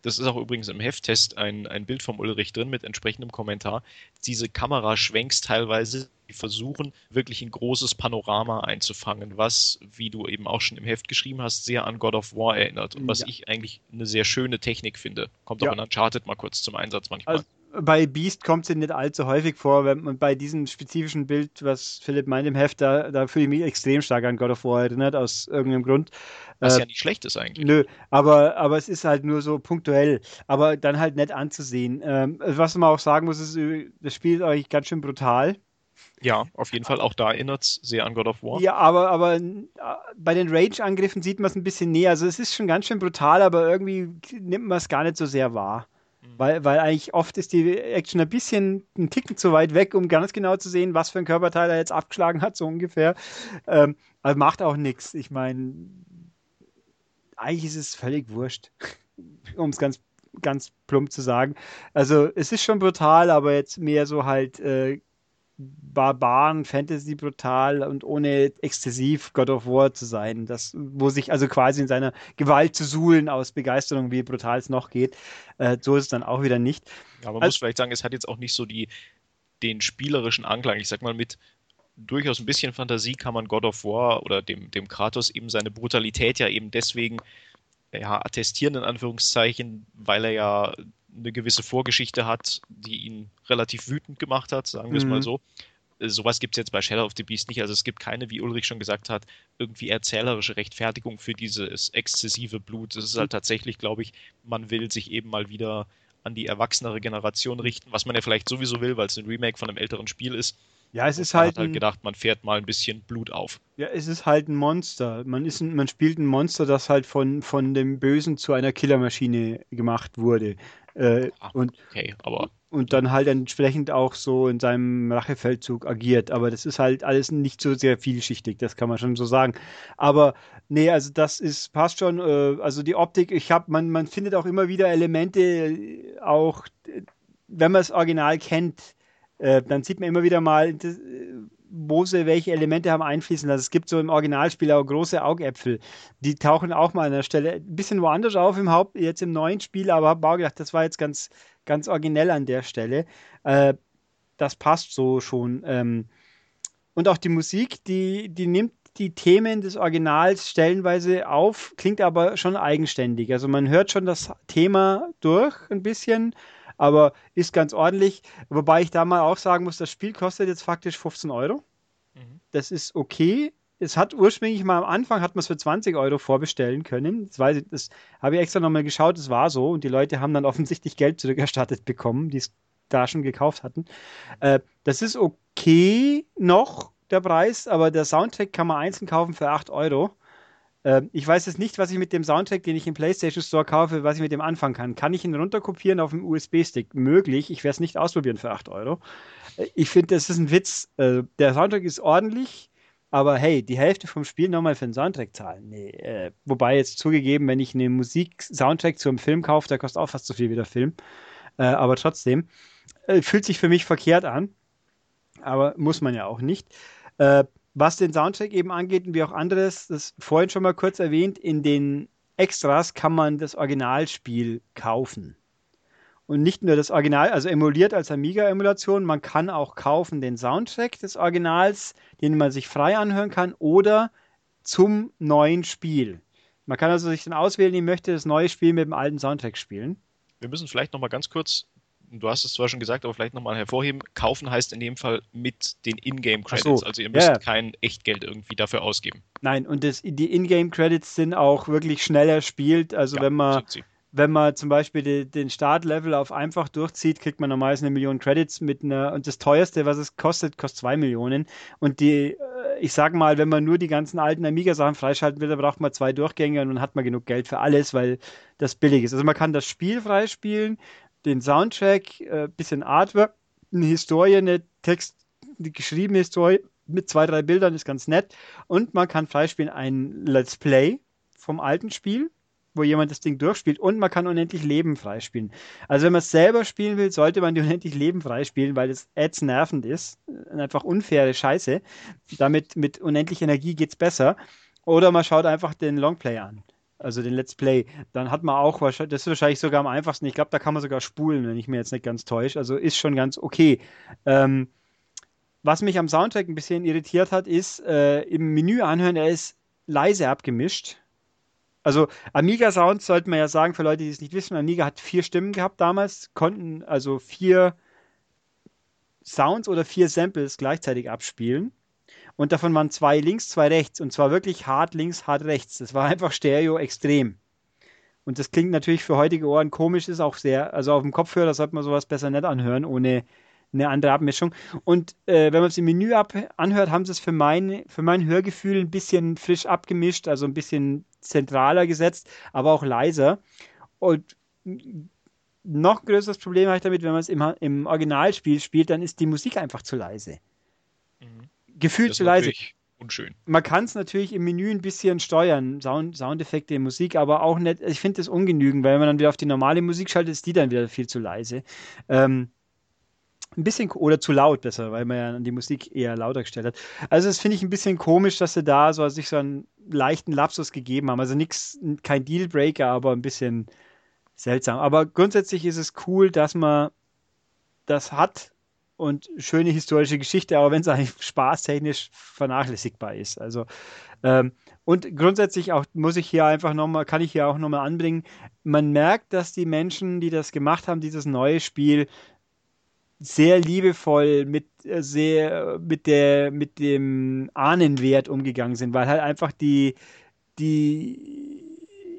das ist auch übrigens im Hefttest ein, ein Bild vom Ulrich drin mit entsprechendem Kommentar, diese Kameraschwenks teilweise, die versuchen, wirklich ein großes Panorama einzufangen, was, wie du eben auch schon im Heft geschrieben hast, sehr an God of War erinnert und was ja. ich eigentlich eine sehr schöne Technik finde. Kommt ja. auch in Uncharted mal kurz zum Einsatz manchmal. Also bei Beast kommt sie nicht allzu häufig vor, wenn man bei diesem spezifischen Bild, was Philipp meint im Heft, da, da fühle ich mich extrem stark an God of War erinnert, aus irgendeinem Grund. Was äh, ja nicht schlecht ist eigentlich. Nö, aber, aber es ist halt nur so punktuell, aber dann halt nett anzusehen. Ähm, was man auch sagen muss, ist, das Spiel ist eigentlich ganz schön brutal. Ja, auf jeden Fall. Auch da erinnert es sehr an God of War. Ja, aber, aber äh, bei den Rage-Angriffen sieht man es ein bisschen näher. Also es ist schon ganz schön brutal, aber irgendwie nimmt man es gar nicht so sehr wahr. Mhm. Weil, weil eigentlich oft ist die Action ein bisschen einen Ticken zu weit weg, um ganz genau zu sehen, was für ein Körperteil er jetzt abgeschlagen hat, so ungefähr. Ähm, aber macht auch nichts. Ich meine, eigentlich ist es völlig wurscht, um es ganz, ganz plump zu sagen. Also es ist schon brutal, aber jetzt mehr so halt äh, Barbaren, Fantasy brutal und ohne exzessiv God of War zu sein. Das, wo sich also quasi in seiner Gewalt zu suhlen aus Begeisterung, wie brutal es noch geht. Äh, so ist es dann auch wieder nicht. Ja, man also, muss vielleicht sagen, es hat jetzt auch nicht so die, den spielerischen Anklang. Ich sag mal, mit durchaus ein bisschen Fantasie kann man God of War oder dem, dem Kratos eben seine Brutalität ja eben deswegen ja, attestieren, in Anführungszeichen, weil er ja eine gewisse Vorgeschichte hat, die ihn relativ wütend gemacht hat, sagen wir es mal mhm. so. Äh, sowas gibt es jetzt bei Shadow of the Beast nicht. Also es gibt keine, wie Ulrich schon gesagt hat, irgendwie erzählerische Rechtfertigung für dieses exzessive Blut. Es ist halt tatsächlich, glaube ich, man will sich eben mal wieder an die erwachsenere Generation richten, was man ja vielleicht sowieso will, weil es ein Remake von einem älteren Spiel ist. Ja, es ist halt. Man hat halt gedacht, man fährt mal ein bisschen Blut auf. Ja, es ist halt ein Monster. Man, ist ein, man spielt ein Monster, das halt von, von dem Bösen zu einer Killermaschine gemacht wurde. Äh, ah, und, okay, aber. Und dann halt entsprechend auch so in seinem Rachefeldzug agiert. Aber das ist halt alles nicht so sehr vielschichtig, das kann man schon so sagen. Aber nee, also das ist, passt schon. Äh, also die Optik, ich habe, man, man findet auch immer wieder Elemente, äh, auch wenn man das Original kennt, äh, dann sieht man immer wieder mal, das, wo sie welche Elemente haben einfließen lassen. Es gibt so im Originalspiel auch große Augäpfel. Die tauchen auch mal an der Stelle ein bisschen woanders auf im Haupt, jetzt im neuen Spiel, aber habe auch gedacht, das war jetzt ganz, ganz originell an der Stelle. Äh, das passt so schon. Ähm, und auch die Musik, die, die nimmt die Themen des Originals stellenweise auf, klingt aber schon eigenständig. Also man hört schon das Thema durch ein bisschen aber ist ganz ordentlich. Wobei ich da mal auch sagen muss, das Spiel kostet jetzt faktisch 15 Euro. Mhm. Das ist okay. Es hat ursprünglich mal am Anfang hat man es für 20 Euro vorbestellen können. Das, weiß ich, das habe ich extra nochmal geschaut, es war so und die Leute haben dann offensichtlich Geld zurückerstattet bekommen, die es da schon gekauft hatten. Äh, das ist okay noch, der Preis, aber der Soundtrack kann man einzeln kaufen für 8 Euro. Ähm, ich weiß jetzt nicht, was ich mit dem Soundtrack, den ich im PlayStation Store kaufe, was ich mit dem anfangen kann. Kann ich ihn runterkopieren auf dem USB-Stick? Möglich. Ich werde es nicht ausprobieren für 8 Euro. Äh, ich finde, das ist ein Witz. Äh, der Soundtrack ist ordentlich, aber hey, die Hälfte vom Spiel nochmal für den Soundtrack zahlen. Nee. Äh, wobei jetzt zugegeben, wenn ich eine Musik-Soundtrack zum Film kaufe, der kostet auch fast so viel wie der Film. aber trotzdem, fühlt sich für mich verkehrt an. Aber muss man ja auch nicht. Was den Soundtrack eben angeht und wie auch anderes, das vorhin schon mal kurz erwähnt, in den Extras kann man das Originalspiel kaufen. Und nicht nur das Original, also emuliert als Amiga-Emulation, man kann auch kaufen den Soundtrack des Originals, den man sich frei anhören kann, oder zum neuen Spiel. Man kann also sich dann auswählen, ich möchte das neue Spiel mit dem alten Soundtrack spielen. Wir müssen vielleicht noch mal ganz kurz du hast es zwar schon gesagt, aber vielleicht nochmal hervorheben, kaufen heißt in dem Fall mit den Ingame-Credits. So, also ihr müsst ja. kein Echtgeld irgendwie dafür ausgeben. Nein, und das, die Ingame-Credits sind auch wirklich schneller spielt. Also ja, wenn man wenn man zum Beispiel die, den Startlevel auf einfach durchzieht, kriegt man normalerweise eine Million Credits mit einer, und das teuerste, was es kostet, kostet zwei Millionen. Und die, äh, ich sag mal, wenn man nur die ganzen alten Amiga-Sachen freischalten will, dann braucht man zwei Durchgänge und dann hat man genug Geld für alles, weil das billig ist. Also man kann das Spiel freispielen, den Soundtrack, äh, bisschen Artwork, eine Historie, eine Text, eine geschriebene Historie mit zwei, drei Bildern ist ganz nett. Und man kann freispielen ein Let's Play vom alten Spiel, wo jemand das Ding durchspielt und man kann unendlich Leben freispielen. Also wenn man es selber spielen will, sollte man die unendlich Leben freispielen, weil es ads nervend ist. Einfach unfaire Scheiße. Damit mit unendlich Energie geht es besser. Oder man schaut einfach den Longplay an. Also den Let's Play, dann hat man auch wahrscheinlich, das ist wahrscheinlich sogar am einfachsten. Ich glaube, da kann man sogar spulen, wenn ich mir jetzt nicht ganz täusche. Also ist schon ganz okay. Ähm, was mich am Soundtrack ein bisschen irritiert hat, ist äh, im Menü anhören, er ist leise abgemischt. Also Amiga Sound sollte man ja sagen, für Leute, die es nicht wissen, Amiga hat vier Stimmen gehabt damals, konnten also vier Sounds oder vier Samples gleichzeitig abspielen. Und davon waren zwei links, zwei rechts. Und zwar wirklich hart links, hart rechts. Das war einfach Stereo extrem. Und das klingt natürlich für heutige Ohren komisch, ist auch sehr, also auf dem Kopfhörer sollte man sowas besser nicht anhören, ohne eine andere Abmischung. Und äh, wenn man es im Menü ab anhört, haben sie es für mein, für mein Hörgefühl ein bisschen frisch abgemischt, also ein bisschen zentraler gesetzt, aber auch leiser. Und noch größeres Problem habe ich damit, wenn man es im, im Originalspiel spielt, dann ist die Musik einfach zu leise. Gefühlt zu leise. Unschön. Man kann es natürlich im Menü ein bisschen steuern, Sound, Soundeffekte, Musik, aber auch nicht, ich finde das ungenügend, weil wenn man dann wieder auf die normale Musik schaltet, ist die dann wieder viel zu leise. Ähm, ein bisschen oder zu laut besser, weil man ja die Musik eher lauter gestellt hat. Also das finde ich ein bisschen komisch, dass sie da so sich so einen leichten Lapsus gegeben haben. Also nichts, kein Dealbreaker, aber ein bisschen seltsam. Aber grundsätzlich ist es cool, dass man das hat und schöne historische Geschichte, aber wenn es eigentlich spaßtechnisch vernachlässigbar ist. Also ähm, und grundsätzlich auch muss ich hier einfach nochmal, kann ich hier auch nochmal anbringen, man merkt, dass die Menschen, die das gemacht haben, dieses neue Spiel, sehr liebevoll mit äh, sehr mit der mit dem Ahnenwert umgegangen sind, weil halt einfach die die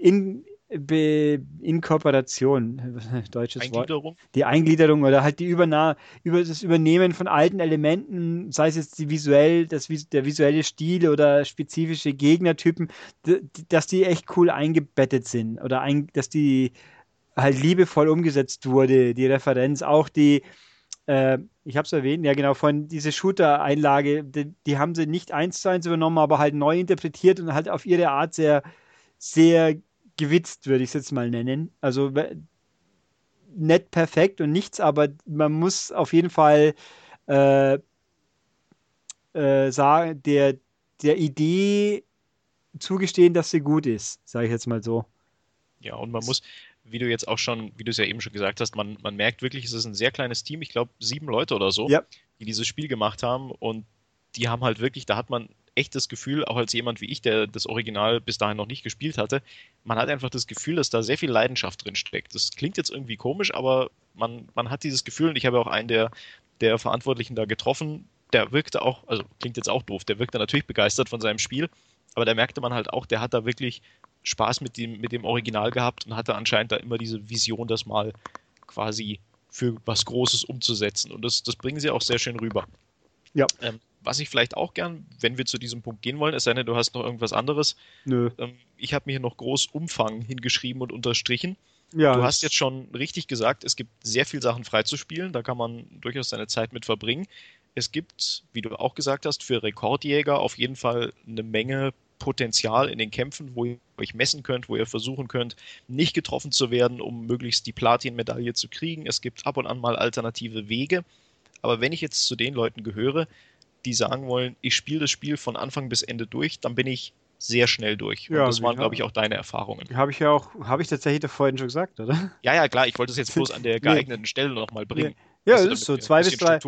in Be Inkorporation, deutsches Eingliederung. Wort, die Eingliederung oder halt die Überna über das Übernehmen von alten Elementen, sei es jetzt die visuell, das, der visuelle Stil oder spezifische Gegnertypen, dass die echt cool eingebettet sind oder ein, dass die halt liebevoll umgesetzt wurde, die Referenz, auch die, äh, ich habe es erwähnt, ja genau, von dieser Shooter-Einlage, die, die, haben sie nicht eins zu eins übernommen, aber halt neu interpretiert und halt auf ihre Art sehr, sehr gewitzt, würde ich es jetzt mal nennen. Also nicht perfekt und nichts, aber man muss auf jeden Fall äh, äh, sagen, der, der Idee zugestehen, dass sie gut ist, sage ich jetzt mal so. Ja, und man muss, wie du jetzt auch schon, wie du es ja eben schon gesagt hast, man, man merkt wirklich, es ist ein sehr kleines Team, ich glaube sieben Leute oder so, ja. die dieses Spiel gemacht haben und die haben halt wirklich, da hat man echt das Gefühl, auch als jemand wie ich, der das Original bis dahin noch nicht gespielt hatte, man hat einfach das Gefühl, dass da sehr viel Leidenschaft drin steckt. Das klingt jetzt irgendwie komisch, aber man, man hat dieses Gefühl, und ich habe auch einen der, der Verantwortlichen da getroffen, der wirkte auch, also klingt jetzt auch doof, der wirkte natürlich begeistert von seinem Spiel, aber da merkte man halt auch, der hat da wirklich Spaß mit dem, mit dem Original gehabt und hatte anscheinend da immer diese Vision, das mal quasi für was Großes umzusetzen. Und das, das bringen sie auch sehr schön rüber. Ja. Ähm, was ich vielleicht auch gern, wenn wir zu diesem Punkt gehen wollen, es sei denn, du hast noch irgendwas anderes. Nö. Ähm, ich habe mir hier noch groß Umfang hingeschrieben und unterstrichen. Ja, du hast jetzt schon richtig gesagt, es gibt sehr viele Sachen freizuspielen, da kann man durchaus seine Zeit mit verbringen. Es gibt, wie du auch gesagt hast, für Rekordjäger auf jeden Fall eine Menge Potenzial in den Kämpfen, wo ihr euch messen könnt, wo ihr versuchen könnt, nicht getroffen zu werden, um möglichst die Platin-Medaille zu kriegen. Es gibt ab und an mal alternative Wege. Aber wenn ich jetzt zu den Leuten gehöre, die sagen wollen, ich spiele das Spiel von Anfang bis Ende durch, dann bin ich sehr schnell durch. Und ja, das waren, glaube ich, auch deine Erfahrungen. Habe ich ja auch, habe ich tatsächlich da vorhin schon gesagt, oder? Ja, ja, klar, ich wollte es jetzt bloß an der geeigneten nee. Stelle nochmal bringen. Nee. Ja, ist so, zwei bis drei,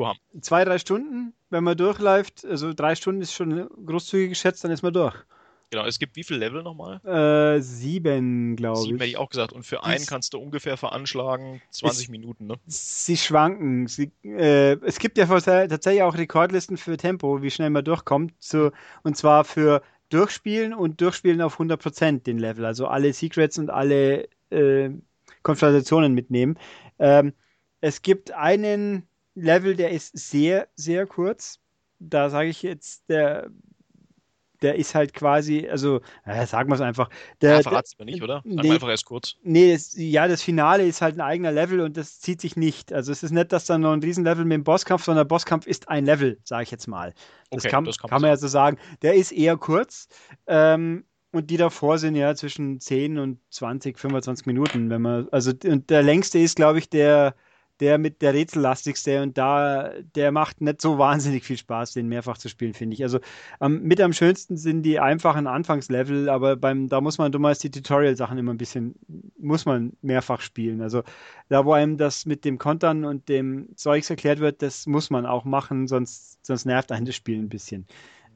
zwei, drei Stunden, wenn man durchläuft, also drei Stunden ist schon großzügig geschätzt, dann ist man durch. Genau, es gibt wie viele Level nochmal? Äh, sieben, glaube ich. Sieben hätte ich auch gesagt. Und für einen kannst du ungefähr veranschlagen 20 es, Minuten, ne? Sie schwanken. Sie, äh, es gibt ja tatsächlich auch Rekordlisten für Tempo, wie schnell man durchkommt. So, und zwar für Durchspielen und Durchspielen auf 100% den Level. Also alle Secrets und alle äh, Konfrontationen mitnehmen. Ähm, es gibt einen Level, der ist sehr, sehr kurz. Da sage ich jetzt, der der ist halt quasi, also, äh, sagen wir es einfach. Der, ja, verrat's mir nicht, oder? Sag nee, einfach erst kurz. Nee, das, ja, das Finale ist halt ein eigener Level und das zieht sich nicht. Also es ist nicht, dass da noch ein Riesenlevel mit dem Bosskampf, sondern der Bosskampf ist ein Level, sage ich jetzt mal. Das, okay, kann, das kann, kann man ja so sagen. Der ist eher kurz. Ähm, und die davor sind ja zwischen 10 und 20, 25 Minuten, wenn man, also und der längste ist, glaube ich, der, der mit der rätsellastigste und da, der macht nicht so wahnsinnig viel Spaß, den mehrfach zu spielen, finde ich. Also ähm, mit am schönsten sind die einfachen Anfangslevel, aber beim, da muss man dummerweise die Tutorial-Sachen immer ein bisschen, muss man mehrfach spielen. Also da, wo einem das mit dem Kontern und dem Zeugs erklärt wird, das muss man auch machen, sonst, sonst nervt einen das Spiel ein bisschen.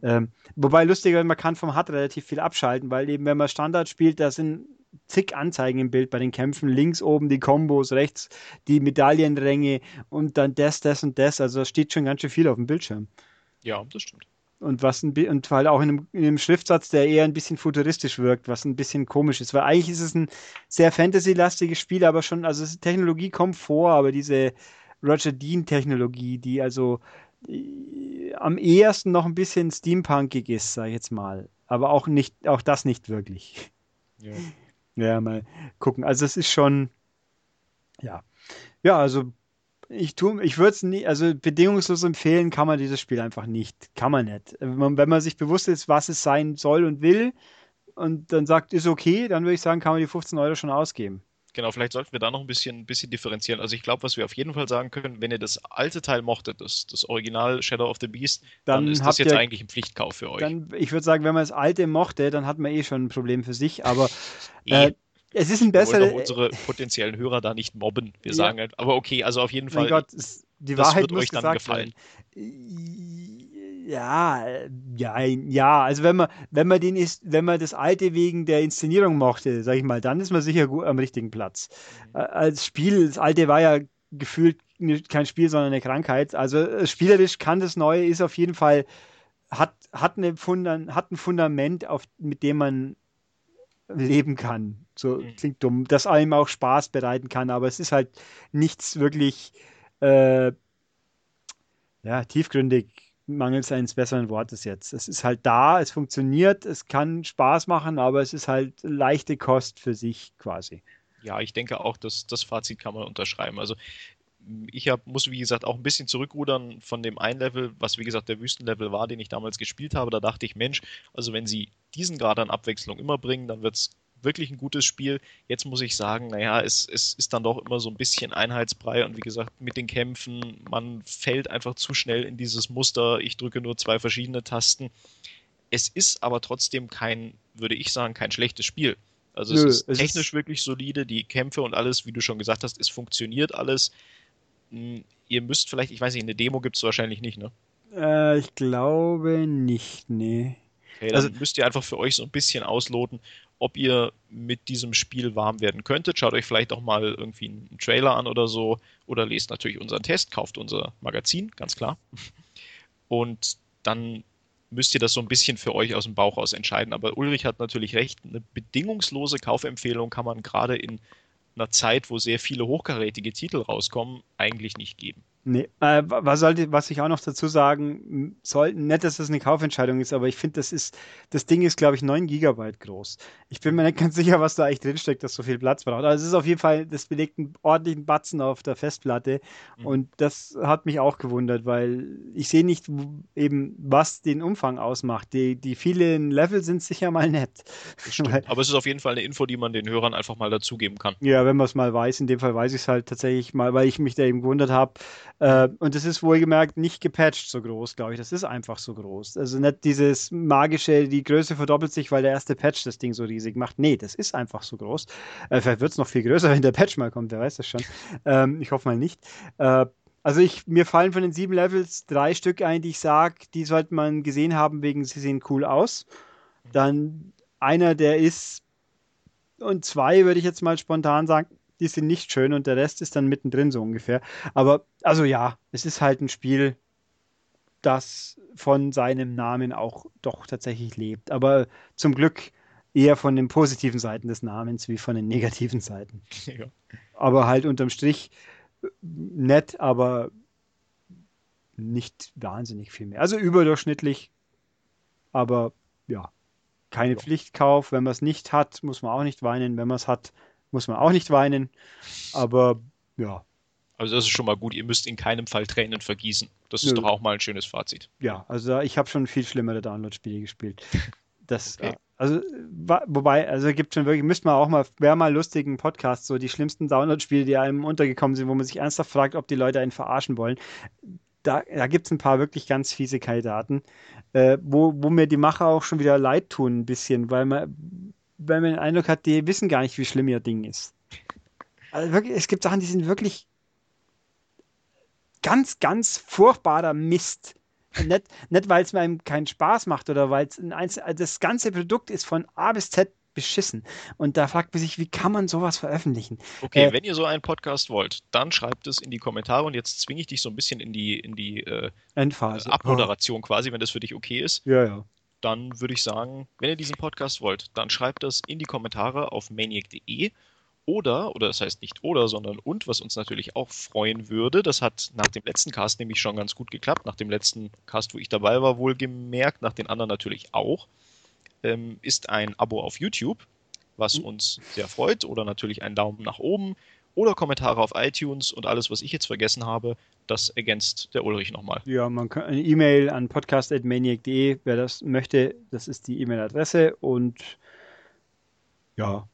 Ähm, wobei lustiger, man kann vom HUD relativ viel abschalten, weil eben, wenn man Standard spielt, da sind zig Anzeigen im Bild bei den Kämpfen. Links oben die Kombos, rechts die Medaillenränge und dann das, das und das. Also da steht schon ganz schön viel auf dem Bildschirm. Ja, das stimmt. Und was ein, und halt auch in einem, in einem, Schriftsatz, der eher ein bisschen futuristisch wirkt, was ein bisschen komisch ist. Weil eigentlich ist es ein sehr Fantasy-lastiges Spiel, aber schon, also Technologie kommt vor, aber diese Roger Dean-Technologie, die also äh, am ehesten noch ein bisschen steampunkig ist, sag ich jetzt mal. Aber auch nicht, auch das nicht wirklich. Ja. Ja, mal gucken. Also es ist schon, ja. Ja, also ich tue, ich würde es nie, also bedingungslos empfehlen kann man dieses Spiel einfach nicht. Kann man nicht. Wenn man, wenn man sich bewusst ist, was es sein soll und will und dann sagt, ist okay, dann würde ich sagen, kann man die 15 Euro schon ausgeben. Genau, vielleicht sollten wir da noch ein bisschen, ein bisschen differenzieren. Also ich glaube, was wir auf jeden Fall sagen können, wenn ihr das alte Teil mochtet, das, das Original Shadow of the Beast, dann, dann ist das jetzt ihr, eigentlich ein Pflichtkauf für euch. Dann, ich würde sagen, wenn man das alte mochte, dann hat man eh schon ein Problem für sich, aber äh, es ist ein besserer. Wir wollen unsere potenziellen Hörer da nicht mobben. Wir ja. sagen halt, aber okay, also auf jeden Fall. Mein Gott, die das Wahrheit wird euch dann gefallen. Ja, ja, ja. Also wenn man, wenn man den ist, wenn man das alte wegen der Inszenierung mochte, sag ich mal, dann ist man sicher gut am richtigen Platz. Mhm. Äh, als Spiel, das alte war ja gefühlt kein Spiel, sondern eine Krankheit. Also äh, spielerisch kann das Neue ist auf jeden Fall hat hat eine Fundament, hat ein Fundament, auf, mit dem man leben kann. So mhm. klingt dumm, das einem auch Spaß bereiten kann, aber es ist halt nichts wirklich äh, ja, tiefgründig mangels eines besseren Wortes jetzt. Es ist halt da, es funktioniert, es kann Spaß machen, aber es ist halt leichte Kost für sich quasi. Ja, ich denke auch, dass das Fazit kann man unterschreiben. Also ich hab, muss, wie gesagt, auch ein bisschen zurückrudern von dem einen Level, was wie gesagt der Wüstenlevel war, den ich damals gespielt habe. Da dachte ich, Mensch, also wenn sie diesen Grad an Abwechslung immer bringen, dann wird es wirklich ein gutes Spiel. Jetzt muss ich sagen, naja, es, es ist dann doch immer so ein bisschen Einheitsbrei und wie gesagt, mit den Kämpfen, man fällt einfach zu schnell in dieses Muster, ich drücke nur zwei verschiedene Tasten. Es ist aber trotzdem kein, würde ich sagen, kein schlechtes Spiel. Also Nö, es ist technisch ist wirklich solide, die Kämpfe und alles, wie du schon gesagt hast, es funktioniert alles. Hm, ihr müsst vielleicht, ich weiß nicht, eine Demo gibt es wahrscheinlich nicht, ne? Äh, ich glaube nicht, nee. Okay, dann also, müsst ihr einfach für euch so ein bisschen ausloten, ob ihr mit diesem Spiel warm werden könntet. Schaut euch vielleicht auch mal irgendwie einen Trailer an oder so. Oder lest natürlich unseren Test, kauft unser Magazin, ganz klar. Und dann müsst ihr das so ein bisschen für euch aus dem Bauch aus entscheiden. Aber Ulrich hat natürlich recht, eine bedingungslose Kaufempfehlung kann man gerade in einer Zeit, wo sehr viele hochkarätige Titel rauskommen, eigentlich nicht geben. Nee, äh, was, sollte, was ich auch noch dazu sagen soll, nicht, dass das eine Kaufentscheidung ist, aber ich finde, das ist, das Ding ist, glaube ich, 9 Gigabyte groß. Ich bin mir nicht ganz sicher, was da eigentlich drinsteckt, dass so viel Platz braucht. Also es ist auf jeden Fall, das belegt einen ordentlichen Batzen auf der Festplatte mhm. und das hat mich auch gewundert, weil ich sehe nicht eben, was den Umfang ausmacht. Die, die vielen Level sind sicher mal nett. aber es ist auf jeden Fall eine Info, die man den Hörern einfach mal dazugeben kann. Ja, wenn man es mal weiß. In dem Fall weiß ich es halt tatsächlich mal, weil ich mich da eben gewundert habe, äh, und das ist wohlgemerkt nicht gepatcht so groß, glaube ich. Das ist einfach so groß. Also nicht dieses magische, die Größe verdoppelt sich, weil der erste Patch das Ding so riesig macht. Nee, das ist einfach so groß. Äh, vielleicht wird es noch viel größer, wenn der Patch mal kommt, wer weiß das schon. Ähm, ich hoffe mal nicht. Äh, also ich, mir fallen von den sieben Levels drei Stück ein, die ich sage, die sollte man gesehen haben, wegen sie sehen cool aus. Dann einer, der ist, und zwei würde ich jetzt mal spontan sagen, die sind nicht schön und der Rest ist dann mittendrin so ungefähr. Aber also ja, es ist halt ein Spiel, das von seinem Namen auch doch tatsächlich lebt. Aber zum Glück eher von den positiven Seiten des Namens wie von den negativen Seiten. Ja. Aber halt unterm Strich nett, aber nicht wahnsinnig viel mehr. Also überdurchschnittlich, aber ja, keine ja. Pflichtkauf. Wenn man es nicht hat, muss man auch nicht weinen. Wenn man es hat, muss man auch nicht weinen. Aber ja. Also das ist schon mal gut. Ihr müsst in keinem Fall Tränen vergießen. Das ist Nö. doch auch mal ein schönes Fazit. Ja, also ich habe schon viel schlimmere Download-Spiele gespielt. das, Okay. also, wobei, also gibt schon wirklich, müsste man auch mal, wäre mal lustigen Podcast, so die schlimmsten Download-Spiele, die einem untergekommen sind, wo man sich ernsthaft fragt, ob die Leute einen verarschen wollen. Da, da gibt es ein paar wirklich ganz fiese Kandidaten, äh, wo, wo mir die Macher auch schon wieder leid tun, ein bisschen, weil man, weil man den Eindruck hat, die wissen gar nicht, wie schlimm ihr Ding ist. Also wirklich, es gibt Sachen, die sind wirklich ganz, ganz furchtbarer Mist. Nicht, nicht weil es mir keinen Spaß macht oder weil es ein Einzel das ganze Produkt ist von A bis Z beschissen. Und da fragt man sich, wie kann man sowas veröffentlichen? Okay, Äh, wenn ihr so einen Podcast wollt, dann schreibt es in die Kommentare und jetzt zwinge ich dich so ein bisschen in die, in die äh, Endphase. Abmoderation quasi, wenn das für dich okay ist. Ja, ja. Dann würde ich sagen, wenn ihr diesen Podcast wollt, dann schreibt das in die Kommentare auf maniac.de oder, oder das heißt nicht oder, sondern und, was uns natürlich auch freuen würde, das hat nach dem letzten Cast nämlich schon ganz gut geklappt, nach dem letzten Cast, wo ich dabei war, wohlgemerkt, nach den anderen natürlich auch, ähm, ist ein Abo auf YouTube, was Mhm. uns sehr freut, oder natürlich einen Daumen nach oben oder Kommentare auf iTunes und alles, was ich jetzt vergessen habe, das ergänzt der Ulrich nochmal. Ja, man kann eine E-Mail an podcast.maniac.de, wer das möchte, das ist die E-Mail-Adresse und ja,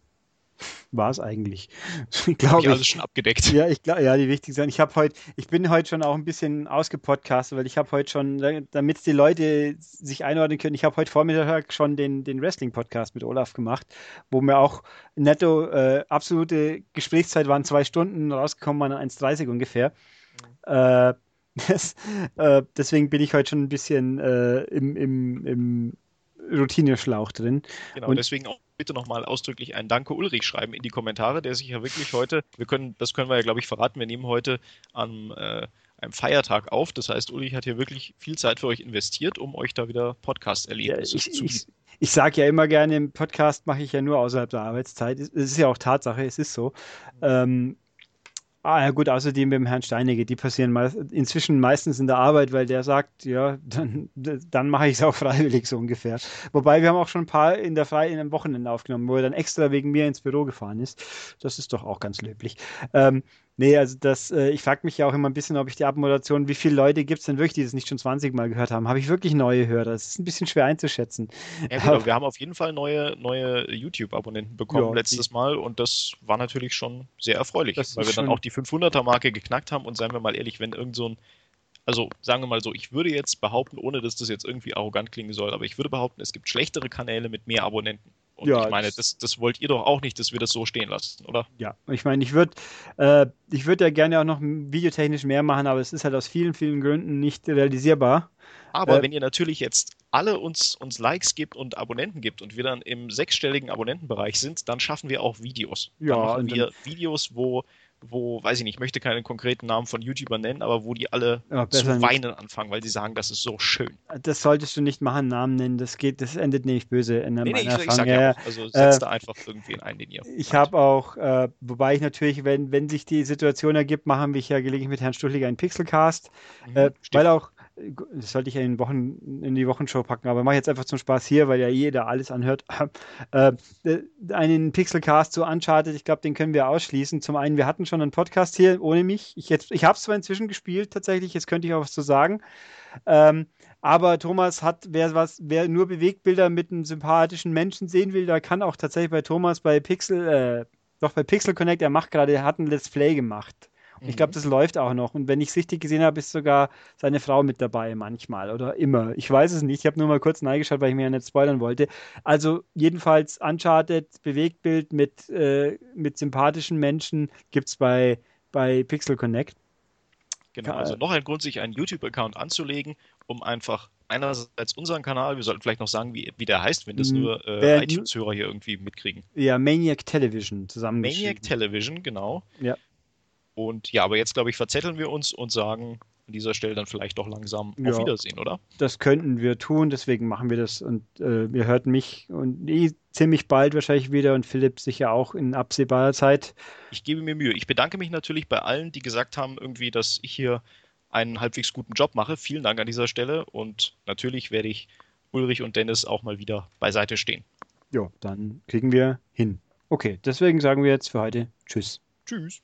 war es eigentlich. Habe Glaube ich alles ich. schon abgedeckt. Ja, ich glaube, ja, die wichtigsten Sachen. Ich habe heute, ich bin heute schon auch ein bisschen ausgepodcastet, weil ich habe heute schon, damit die Leute sich einordnen können, ich habe heute Vormittag schon den, den Wrestling-Podcast mit Olaf gemacht, wo mir auch netto äh, absolute Gesprächszeit waren zwei Stunden, rausgekommen waren 1,30 ungefähr. Äh, das, äh, deswegen bin ich heute schon ein bisschen äh, im, im, im Routineschlauch drin. Genau, Und- deswegen auch bitte nochmal ausdrücklich ein Danke Ulrich schreiben in die Kommentare, der sich ja wirklich heute, wir können, das können wir ja glaube ich verraten, wir nehmen heute am äh, einem Feiertag auf. Das heißt, Ulrich hat hier wirklich viel Zeit für euch investiert, um euch da wieder Ja, Podcast-Erlebnisse ich zu ich, ich sage ja immer gerne, im Podcast mache ich ja nur außerhalb der Arbeitszeit. Es es ist ja auch Tatsache, es ist so. Ähm, ah, ja gut, außerdem beim Herrn Steinecke, die passieren meist, inzwischen meistens in der Arbeit, weil der sagt, ja, dann, dann mache ich es auch freiwillig so ungefähr. Wobei wir haben auch schon ein paar in der Frei in einem Wochenende aufgenommen, wo er dann extra wegen mir ins Büro gefahren ist. Das ist doch auch ganz löblich. Ähm, nee, also das, äh, ich frage mich ja auch immer ein bisschen, ob ich die Abmoderation, wie viele Leute gibt es denn wirklich, die das nicht schon 20 Mal gehört haben? Habe ich wirklich neue Hörer? Das ist ein bisschen schwer einzuschätzen. Ja, gut, aber wir haben auf jeden Fall neue, neue YouTube-Abonnenten bekommen Ja, letztes Mal und das war natürlich schon sehr erfreulich, weil wir dann auch die 500er-Marke geknackt haben und seien wir mal ehrlich, wenn irgend so ein, also sagen wir mal so, ich würde jetzt behaupten, ohne dass das jetzt irgendwie arrogant klingen soll, aber ich würde behaupten, es gibt schlechtere Kanäle mit mehr Abonnenten. Und Ja, ich meine, das- das, wollt ihr doch auch nicht, dass wir das so stehen lassen, oder? Ja, ich meine, ich würde äh, ich würd ja gerne auch noch videotechnisch mehr machen, aber es ist halt aus vielen, vielen Gründen nicht realisierbar. Aber Äh, wenn ihr natürlich jetzt alle uns, uns Likes gibt und Abonnenten gibt und wir dann im sechsstelligen Abonnentenbereich sind, dann schaffen wir auch Videos. Ja, dann machen wir Videos, wo, wo, weiß ich nicht, ich möchte keinen konkreten Namen von YouTubern nennen, aber wo die alle Ja, zu besser nicht. weinen anfangen, weil sie sagen, das ist so schön. Das solltest du nicht machen, Namen nennen. Das geht, das endet nämlich böse in Nee, nee, ich, ich sag ja, Ja, also setzt Äh, da einfach irgendwen ein, den ihr. Ich habe auch, äh, wobei ich natürlich, wenn, wenn sich die Situation ergibt, machen wir ja gelegentlich mit Herrn Stuchliger einen Pixelcast, Mhm, äh, weil auch, das sollte ich ja in, Wochen, in die Wochenshow packen, aber mache ich jetzt einfach zum Spaß hier, weil ja jeder alles anhört. Äh, äh, einen Pixelcast zu Uncharted, ich glaube, den können wir ausschließen. Zum einen, wir hatten schon einen Podcast hier ohne mich. Ich, ich habe es zwar inzwischen gespielt, tatsächlich, jetzt könnte ich auch was zu sagen. Ähm, aber Thomas hat, wer was, wer nur Bewegtbilder mit einem sympathischen Menschen sehen will, der kann auch tatsächlich bei Thomas bei Pixel, äh, doch bei Pixel Connect, er macht gerade, er hat ein Let's Play gemacht. Und ich glaube, Mhm. das läuft auch noch. Und wenn ich es richtig gesehen habe, ist sogar seine Frau mit dabei manchmal oder immer. Ich weiß es nicht. Ich habe nur mal kurz reingeschaut, weil ich mir ja nicht spoilern wollte. Also jedenfalls Uncharted, Bewegtbild mit, äh, mit sympathischen Menschen gibt es bei, bei Pixel Connect. Genau, also noch ein Grund, sich einen YouTube-Account anzulegen, um einfach einerseits unseren Kanal, wir sollten vielleicht noch sagen, wie, wie der heißt, wenn das Mm, nur äh, iTunes-Hörer hier irgendwie mitkriegen. Ja, Maniac Television zusammengeschrieben. Maniac Television, genau. Ja. Und ja, aber jetzt glaube ich, verzetteln wir uns und sagen an dieser Stelle dann vielleicht doch langsam Ja. auf Wiedersehen, oder? Das könnten wir tun, deswegen machen wir das. Und äh, ihr hört mich und eh ziemlich bald wahrscheinlich wieder und Philipp sicher auch in absehbarer Zeit. Ich gebe mir Mühe. Ich bedanke mich natürlich bei allen, die gesagt haben, irgendwie, dass ich hier einen halbwegs guten Job mache. Vielen Dank an dieser Stelle und natürlich werde ich Ulrich und Dennis auch mal wieder beiseite stehen. Ja, dann kriegen wir hin. Okay, deswegen sagen wir jetzt für heute Tschüss. Tschüss.